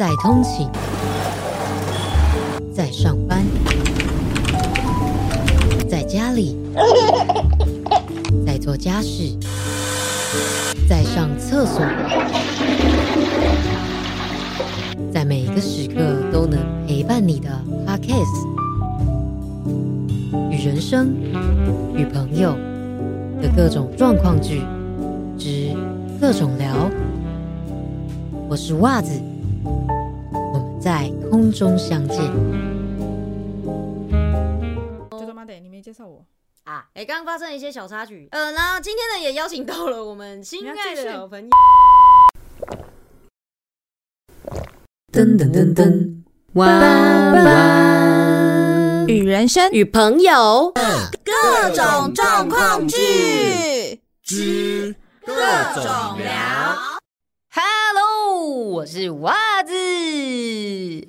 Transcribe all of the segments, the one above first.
在通勤，在上班，在家里，在做家事，在上厕所，在每一个时刻都能陪伴你的 Podcast，与人生与朋友的各种状况剧之各种聊。我是袜子，在空中相见。就他妈的，你没介绍我，啊，哎，刚刚发生了一些小插曲，呃，那今天呢也邀请到了我们心爱的好朋友。噔噔噔噔，弯弯与人生与朋友各种状况剧之各种聊。我是袜子。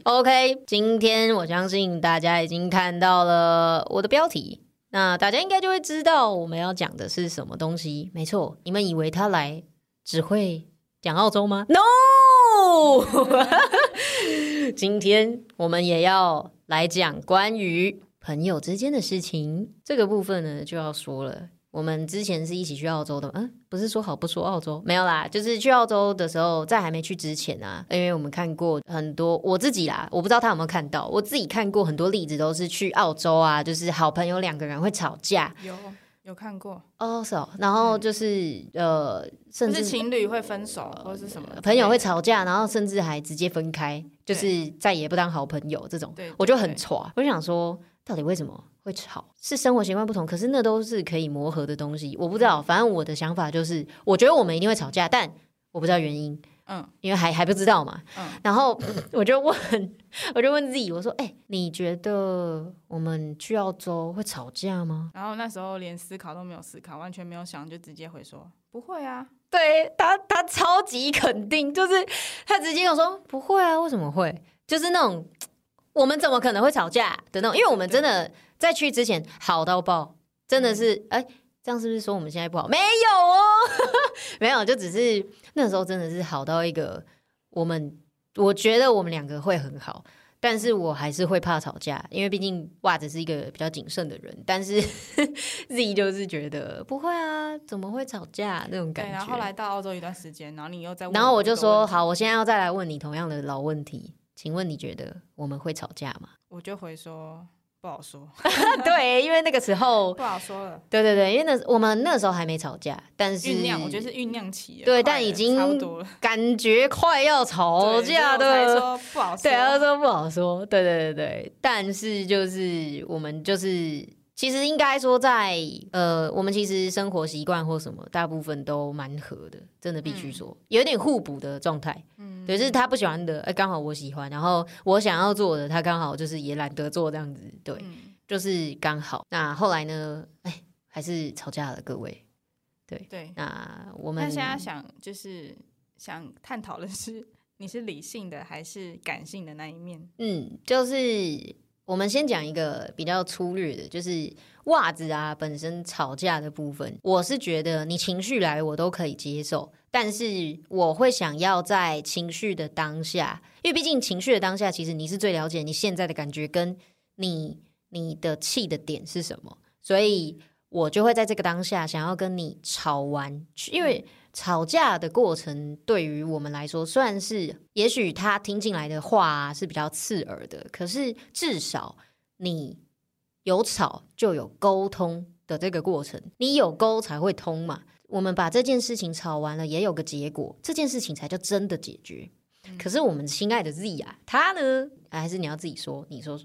OK，今天我相信大家已经看到了我的标题，那大家应该就会知道我们要讲的是什么东西。没错，你们以为他来只会讲澳洲吗？No，今天我们也要来讲关于朋友之间的事情。这个部分呢，就要说了。我们之前是一起去澳洲的，嗯，不是说好不说澳洲，没有啦，就是去澳洲的时候，在还没去之前啊，因为我们看过很多，我自己啦，我不知道他有没有看到，我自己看过很多例子，都是去澳洲啊，就是好朋友两个人会吵架，有有看过，哦，是哦，然后就是、呃，甚至是情侣会分手或是什么，朋友会，吵架，然后甚至还直接分开，就是再也不当好朋友这种，对，对我就很对。吵。我就想说，到底为什么会吵？是生活习惯不同，可是那都是可以磨合的东西。我不知道，反正我的想法就是，我觉得我们一定会吵架，但我不知道原因，嗯因为还还不知道嘛。嗯，然后我就问，我就问自己，我说：“哎、你觉得我们去澳洲会吵架吗然后那时候连思考都没有思考，完全没有想，就直接回说不会啊，？”对他，他超级肯定，就是他直接跟我说：“不会啊，为什么会？就是那种我们怎么可能会吵架的那种，因为我们真的在去之前好到爆，真的是哎。这样是不是说我们现在不好？没有哦，没有，就只是那时候真的是好到一个，我们我觉得我们两个会很好，但是我还是会怕吵架，因为毕竟袜子是一个比较谨慎的人，但是 Z 就是觉得不会啊，怎么会吵架那种感对，觉。然后后来到澳洲一段时间，然后你又在问，然后我就说，好，，我现在要再来问你同样的老问题，请问你觉得我们会吵架吗？我就回说不好说，对，因为那个时候，不好说了，对对对，因为那我们那时候还没吵架，但是酝酿，我觉得是酝酿期了，对但已经差不多了，感觉快要吵架的。说不好说，对，他说不好说，对对对对，但是就是我们就是，其实应该说在呃，我们其实生活习惯或什么，大部分都蛮合的，真的必须说，有点互补的状态。嗯，对，就是他不喜欢的，哎，刚好我喜欢，然后我想要做的，他刚好就是也懒得做这样子，对，嗯就是刚好。那后来呢，哎，还是吵架了，各位。对。那我们那现在想就是想探讨的是，你是理性的还是感性的那一面？嗯，就是我们先讲一个比较粗略的，就是袜子啊本身吵架的部分，我是觉得你情绪来我都可以接受，但是我会想要在情绪的当下，因为毕竟情绪的当下，其实你是最了解你现在的感觉跟你你的气的点是什么，所以我就会在这个当下想要跟你吵完，因为吵架的过程对于我们来说，虽然是也许他听进来的话、啊、是比较刺耳的，可是至少你有吵就有沟通的这个过程，你有沟才会通嘛。我们把这件事情吵完了，也有个结果，这件事情才叫真的解决。可是我们亲爱的 Z 啊，他呢，还是你要自己说，你说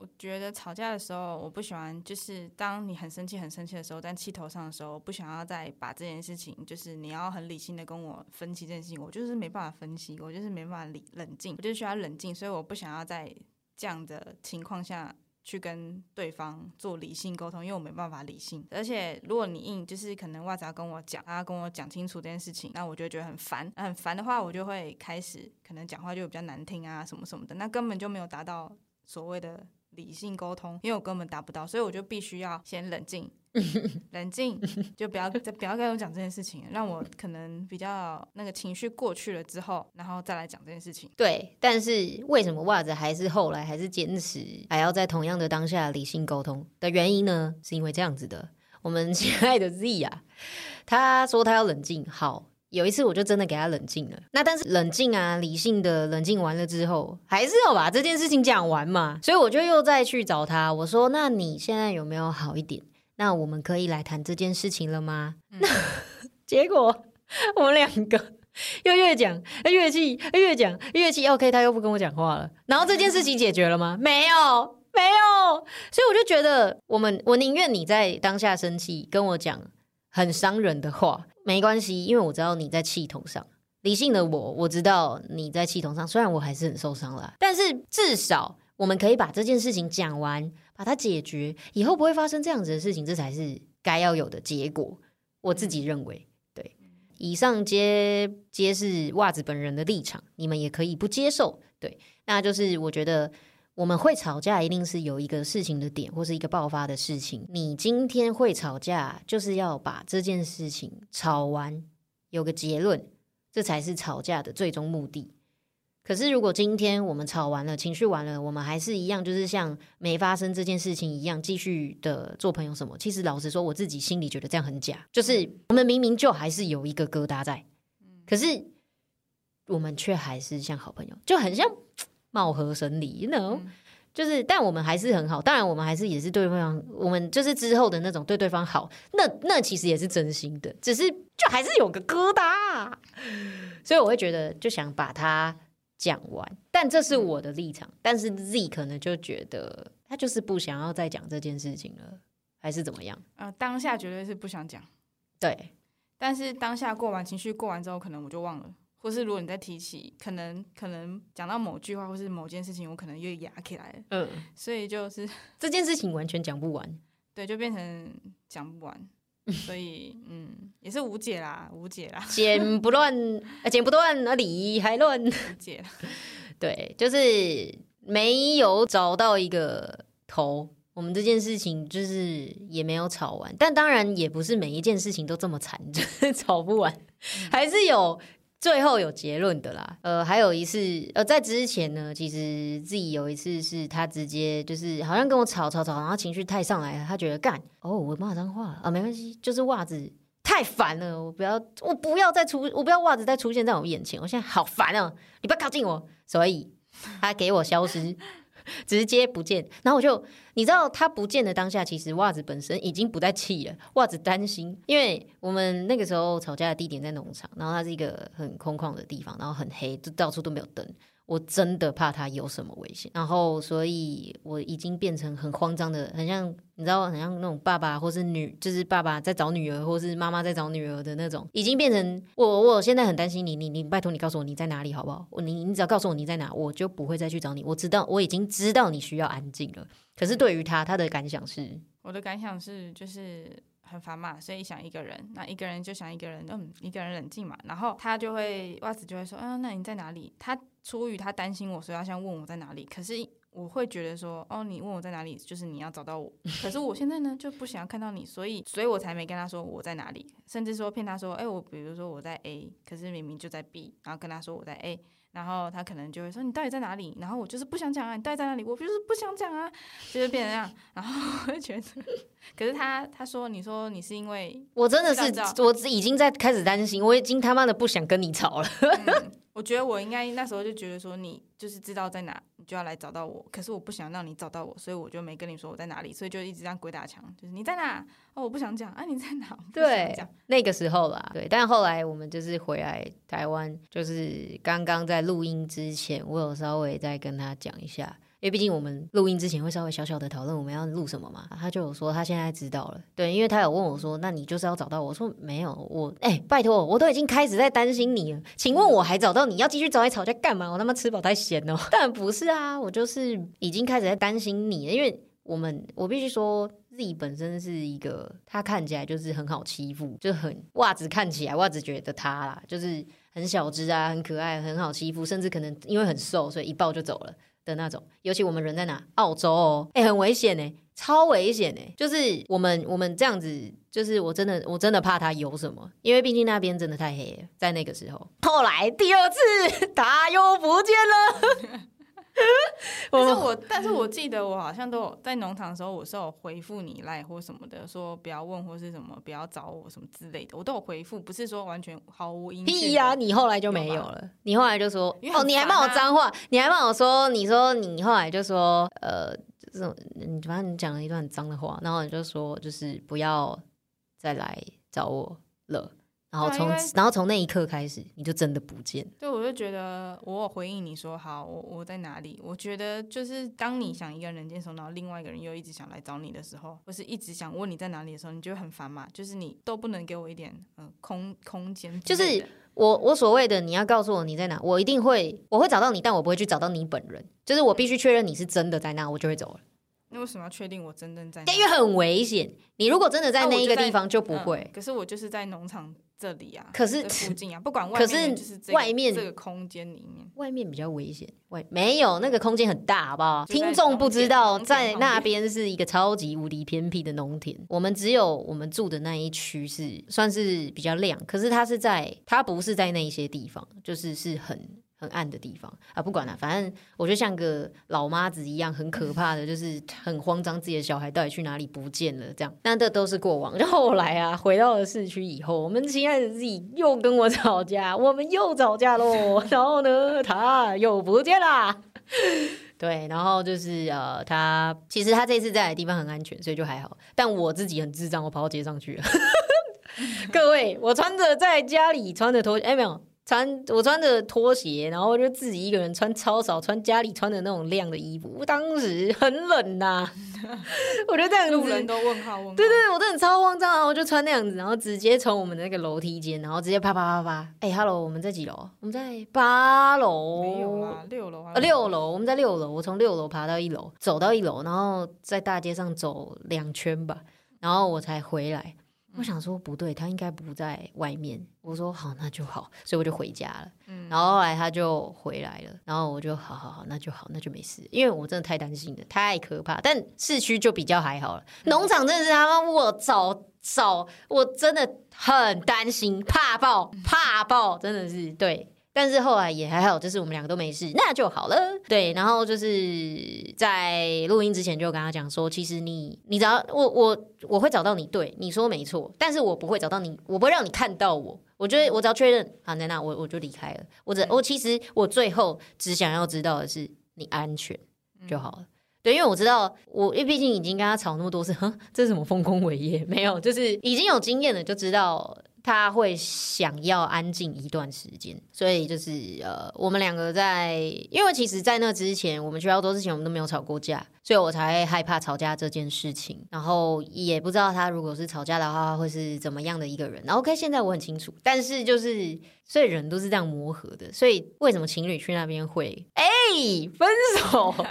我觉得吵架的时候，我不喜欢，就是当你很生气、很生气的时候，但气头上的时候，我不想要再把这件事情，就是你要很理性的跟我分析这件事情，我就是没办法分析，我就是没办法理冷静，我就需要冷静，所以我不想要在这样的情况下去跟对方做理性沟通，因为我没办法理性。而且如果你硬就是可能袜子要跟我讲，他要跟我讲清楚这件事情，那我就觉得很烦。那很烦的话，我就会开始可能讲话就比较难听啊，什么什么的，那根本就没有达到所谓的理性沟通，因为我根本达不到，所以我就必须要先冷静，冷静，就不要再不要跟我讲这件事情，让我可能比较那个情绪过去了之后，然后再来讲这件事情。对，但是为什么袜子还是后来还是坚持还要在同样的当下理性沟通的原因呢？是因为这样子的，我们亲爱的 Z 啊，他说他要冷静，好。有一次我就真的给他冷静了，那但是冷静啊，理性的冷静完了之后，还是要把这件事情讲完嘛，所以我就又再去找他，我说：“那你现在有没有好一点？那我们可以来谈这件事情了吗？”那 结果我们两个又越讲越气，越讲越气，OK，他又不跟我讲话了，然后这件事情解决了吗？没有，没有，所以我就觉得，我们我宁愿你在当下生气跟我讲很伤人的话。没关系，因为我知道你在气头上。理性的我，我知道你在气头上。虽然我还是很受伤了，但是至少我们可以把这件事情讲完，把它解决，以后不会发生这样子的事情，这才是该要有的结果。我自己认为，对。以上皆皆是袜子本人的立场，你们也可以不接受。对，那就是我觉得。我们会吵架，一定是有一个事情的点，或是一个爆发的事情。你今天会吵架，就是要把这件事情吵完，有个结论，这才是吵架的最终目的。可是，如果今天我们吵完了，情绪完了，我们还是一样，就是像没发生这件事情一样，继续的做朋友什么？其实，老实说，我自己心里觉得这样很假。就是我们明明就还是有一个疙瘩在，可是我们却还是像好朋友，就很像。貌合神离，no，就是，但我们还是很好。当然，我们还是也是对方，我们就是之后的那种对对方好，那那其实也是真心的，只是就还是有个疙瘩。所以我会觉得，就想把它讲完。但这是我的立场，但是 Z 可能就觉得他就是不想要再讲这件事情了，还是怎么样？呃，当下绝对是不想讲，对。但是当下过完情绪过完之后，可能我就忘了。或是如果你再提起，可能可能讲到某句话或是某件事情，我可能又压起来了。嗯，所以就是这件事情完全讲不完，对，就变成讲不完。所以嗯，也是无解啦，无解啦。剪不乱，剪不断，那理还乱。无解。对，就是没有找到一个头，我们这件事情就是也没有吵完。但当然也不是每一件事情都这么惨，就是吵不完，还是有。最后有结论的啦，呃，还有一次，呃，在之前呢，其实自己有一次是他直接就是好像跟我吵吵吵，然后情绪太上来了，他觉得干哦，我骂脏话啊，没关系，就是袜子太烦了，我不要，我不要再出，我不要袜子再出现在我眼前，我现在好烦啊，你不要靠近我，所以他给我消失。直接不见，然后我就你知道他不见的当下，其实袜子本身已经不再气了。袜子担心，因为我们那个时候吵架的地点在农场，然后它是一个很空旷的地方，然后很黑，就到处都没有灯。我真的怕他有什么危险，然后所以我已经变成很慌张的，很像你知道，很像那种爸爸或是女，就是爸爸在找女儿，或是妈妈在找女儿的那种，已经变成我，我现在很担心你，你你拜托你告诉我你在哪里好不好？你你只要告诉我你在哪，我就不会再去找你。我知道我已经知道你需要安静了，可是对于他，他的感想是，我的感想是就是。很烦嘛，所以想一个人，那一个人就想一个人，嗯，一个人冷静嘛。然后他就会袜子就会说，嗯，那你在哪里？他出于他担心我，所以他想问我在哪里。可是我会觉得说，哦，你问我在哪里，就是你要找到我。可是我现在呢，就不想要看到你，所以，所以我才没跟他说我在哪里，甚至说骗他说，哎，我比如说我在 A，可是明明就在 B，然后跟他说我在 A。然后他可能就会说：“你到底在哪里？”然后我就是不想讲啊，你到底在哪里？我就是不想讲啊，就是变成这样。然后我就觉得，可是他他说：“你说你是因为我真的是我已经在开始担心，我已经他妈的不想跟你吵了。”我觉得我应该那时候就觉得说，你就是知道在哪，你就要来找到我。可是我不想让你找到我，所以我就没跟你说我在哪里，所以就一直这样鬼打墙，就是你在哪？哦，我不想讲啊，你在哪？对，那个时候啦，对。但后来我们就是回来台湾，就是刚刚在录音之前，我有稍微再跟他讲一下。因为毕竟我们录音之前会稍微小小的讨论我们要录什么嘛，他就说他现在知道了，对，因为他有问我说，那你就是要找到我？说没有，我哎拜托，我都已经开始在担心你了，请问我还找到你要继续找你吵架干嘛？我他妈吃饱太闲哦，但不是啊，我就是已经开始在担心你了，因为我们我必须说自己本身是一个他看起来就是很好欺负，就很袜子看起来袜子觉得他啦，就是很小只啊，很可爱，很好欺负，甚至可能因为很瘦，所以一抱就走了。的那种。尤其我们人在哪？澳洲哦，哎、很危险哎，超危险哎！就是我们我们这样子，就是我真的我真的怕它有什么，因为毕竟那边真的太黑，在那个时候。后来第二次它又不见了。但是我，但是我记得我好像都有在农场的时候，我是有回复你赖或什么的，说不要问或是什么，不要找我什么之类的，我都有回复，不是说完全毫无音。屁呀、你后来就没有了。你后来就说哦，你还骂我脏话，你还骂我说，你说你后来就说呃，这种你反正你讲了一段很脏的话，然后你就说就是不要再来找我了。然后从啊然后从那一刻开始，你就真的不见了。对，我就觉得我有回应你说好，我我在哪里？我觉得就是当你想一个人人坚守，然后另外一个人又一直想来找你的时候，或是一直想问你在哪里的时候，你就会很烦嘛。就是你都不能给我一点嗯、呃空空间就是，我我所谓的你要告诉我你在哪，我一定会我会找到你，但我不会去找到你本人。就是我必须确认你是真的在那，我就会走了。那为什么要确定我真正在哪？因为很危险，你如果真的在那一个地方就不嗯会。可是我就是在农场这里啊，可是附近啊，不管 外可面是外面这个空间里面。外面比较危险，外没有那个空间很大，好不好？听众不知道，在那边是一个超级无敌偏僻的农田。我们只有我们住的那一区是算是比较亮，可是它是在它不是在那一些地方，就是是很。很暗的地方啊，不管了、反正我就像个老妈子一样，很可怕的，就是很慌张，自己的小孩到底去哪里不见了，这样。但这都是过往。然后后来啊，回到了市区以后，我们亲爱的自己又跟我吵架，我们又吵架喽。然后呢，他又不见啦。对，然后就是呃，他其实他这次在的地方很安全，所以就还好。但我自己很智障，我跑到街上去了。各位，我穿着在家里穿着拖，哎没有穿，我穿着拖鞋，然后就自己一个人穿超少，穿家里穿的那种亮的衣服。我当时很冷呐、我就这样子，路人都问号问号。对对，对，我真的超慌张啊！我就穿那样子，然后直接从我们的那个楼梯间，然后直接啪啪啪啪，哎、h e l l o 我们在几楼？我们在八楼，没有啦，六楼啊，呃，六楼，我们在六楼，我从六楼爬到一楼，走到一楼，然后在大街上走两圈吧，然后我才回来。我想说不对，他应该不在外面。我说好，那就好，所以我就回家了。嗯然后后来他就回来了，然后我就好好好，那就好，那就没事，因为我真的太担心了，太可怕。但市区就比较还好了，农场真的是他妈我早早，我真的很担心，怕爆怕爆，真的是对。但是后来也还好，就是我们两个都没事，那就好了。对，然后就是在录音之前就跟他讲说，其实你你只要我我我会找到你，对你说没错，但是我不会找到你，我不会让你看到我。我觉得我只要确认好在那，我我就离开了。我只我其实我最后只想要知道的是你安全就好了。对，因为我知道我，因为毕竟已经跟他吵那么多次，哼，这是什么丰功伟业？没有，就是已经有经验了，就知道他会想要安静一段时间。所以就是呃，我们两个在，因为其实，在那之前，我们去澳洲之前，我们都没有吵过架，所以我才害怕吵架这件事情。然后也不知道他如果是吵架的话，会是怎么样的一个人。然后 OK，现在我很清楚，但是就是，所以人都是这样磨合的。所以为什么情侣去那边会哎、分手？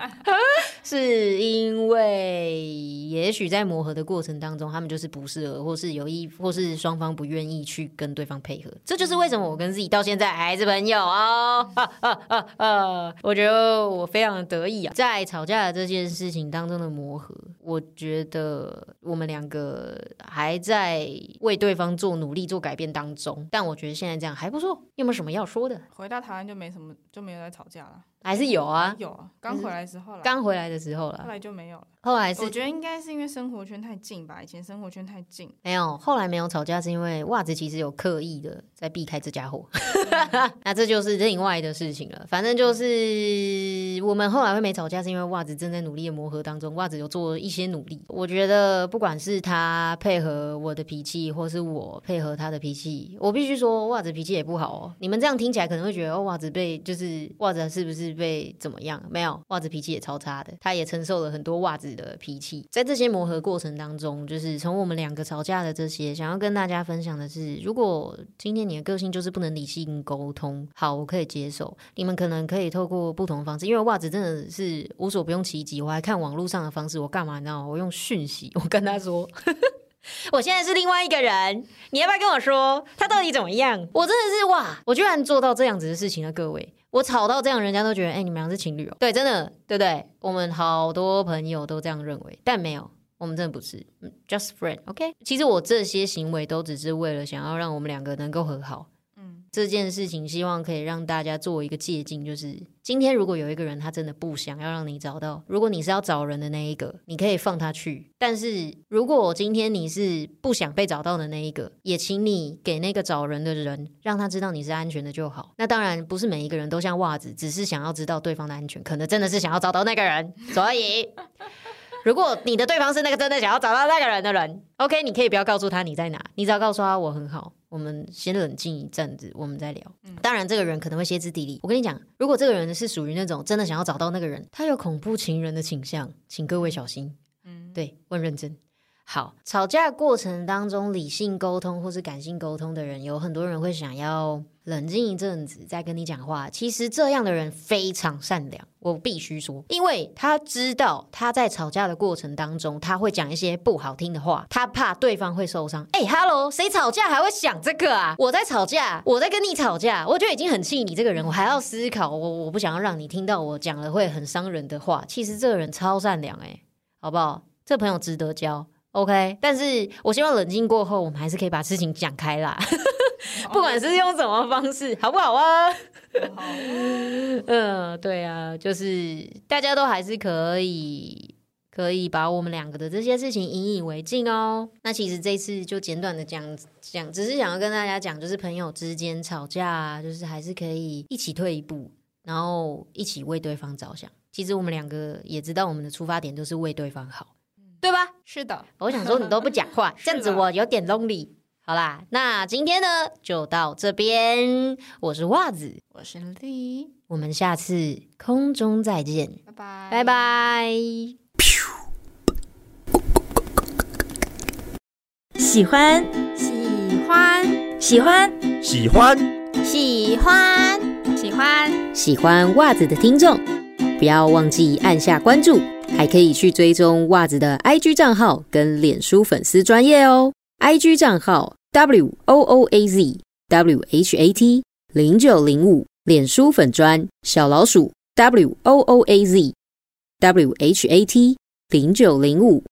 是因为也许在磨合的过程当中，他们就是不适合，或是有意，或是双方不愿意去跟对方配合。这就是为什么我跟自己到现在还是朋友哦。哈哈哈哈我觉得我非常的得意啊，在吵架这件事情当中的磨合，我觉得我们两个还在为对方做努力、做改变当中。但我觉得现在这样还不错。有没有什么要说的？回到台湾就没什么，就没有再吵架了。还是有啊，有啊，刚回来的时候啦，刚回来的时候了后，来就没有了。后来是我觉得应该是因为生活圈太近吧，以前生活圈太近。没有，后来没有吵架，是因为袜子其实有刻意的在避开这家伙，那这就是另外的事情了。反正就是我们后来会没吵架，是因为袜子正在努力的磨合当中，袜子有做一些努力。我觉得不管是他配合我的脾气，或是我配合他的脾气，我必须说袜子脾气也不好哦。你们这样听起来可能会觉得，哦，袜子被就是袜子是不是被怎么样？没有，袜子脾气也超差的，他也承受了很多袜子的脾气。在这些磨合过程当中，就是从我们两个吵架的这些，想要跟大家分享的是，如果今天你的个性就是不能理性沟通，好，我可以接受。你们可能可以透过不同方式，因为袜子真的是无所不用其极。我还看网络上的方式，我干嘛你知道吗？我用讯息，我跟他说。我现在是另外一个人，你要不要跟我说他到底怎么样？我真的是哇，我居然做到这样子的事情了，各位。我吵到这样，人家都觉得，哎、你们俩是情侣哦。对，真的，对不对？我们好多朋友都这样认为，但没有，我们真的不是嗯，just friend。OK，其实我这些行为都只是为了想要让我们两个能够和好。这件事情，希望可以让大家做一个借鉴，就是今天如果有一个人他真的不想要让你找到，如果你是要找人的那一个，你可以放他去。但是如果今天你是不想被找到的那一个，也请你给那个找人的人让他知道你是安全的就好。那当然不是每一个人都像袜子，只是想要知道对方的安全，可能真的是想要找到那个人，所以。如果你的对方是那个真的想要找到那个人的人，OK，你可以不要告诉他你在哪，你只要告诉他我很好，我们先冷静一阵子，我们再聊。当然，这个人可能会歇斯底里。我跟你讲，如果这个人是属于那种真的想要找到那个人，他有恐怖情人的倾向，请各位小心。嗯，对，问认真。好，吵架过程当中，理性沟通或是感性沟通的人，有很多人会想要冷静一阵子再跟你讲话。其实这样的人非常善良，我必须说，因为他知道他在吵架的过程当中，他会讲一些不好听的话，他怕对方会受伤。哎、哈喽，谁吵架还会想这个啊？我在吵架，我在跟你吵架，我就已经很气你这个人，我还要思考，我我不想要让你听到我讲了会很伤人的话。其实这个人超善良、哎，好不好？这朋友值得交。OK，但是我希望冷静过后，我们还是可以把事情讲开啦，不管是用什么方式，好不好啊？好，嗯，对啊，就是大家都还是可以可以把我们两个的这些事情引以为镜哦。那其实这次就简短的讲讲，只是想要跟大家讲，就是朋友之间吵架啊，就是还是可以一起退一步，然后一起为对方着想。其实我们两个也知道，我们的出发点都是为对方好，对吧？是的，我想说你都不讲话，这样子我有点 lonely。好啦，那今天呢就到这边，我是袜子，我是丽，我们下次空中再见，拜拜，拜。拜。喜欢。喜欢，喜欢。喜欢。喜欢。喜欢，喜欢袜子的听众，不要忘记按下关注，还可以去追踪袜子的 IG 账号跟脸书粉丝专业哦。IG 账号 W O O A Z W H A T 零九零五，脸书粉砖小老鼠 W O O A Z W H A T 零九零五。